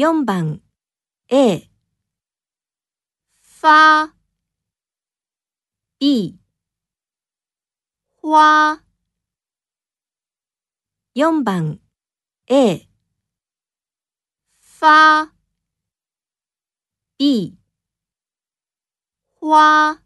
4番。A 发 B 花4番。A 发 B 花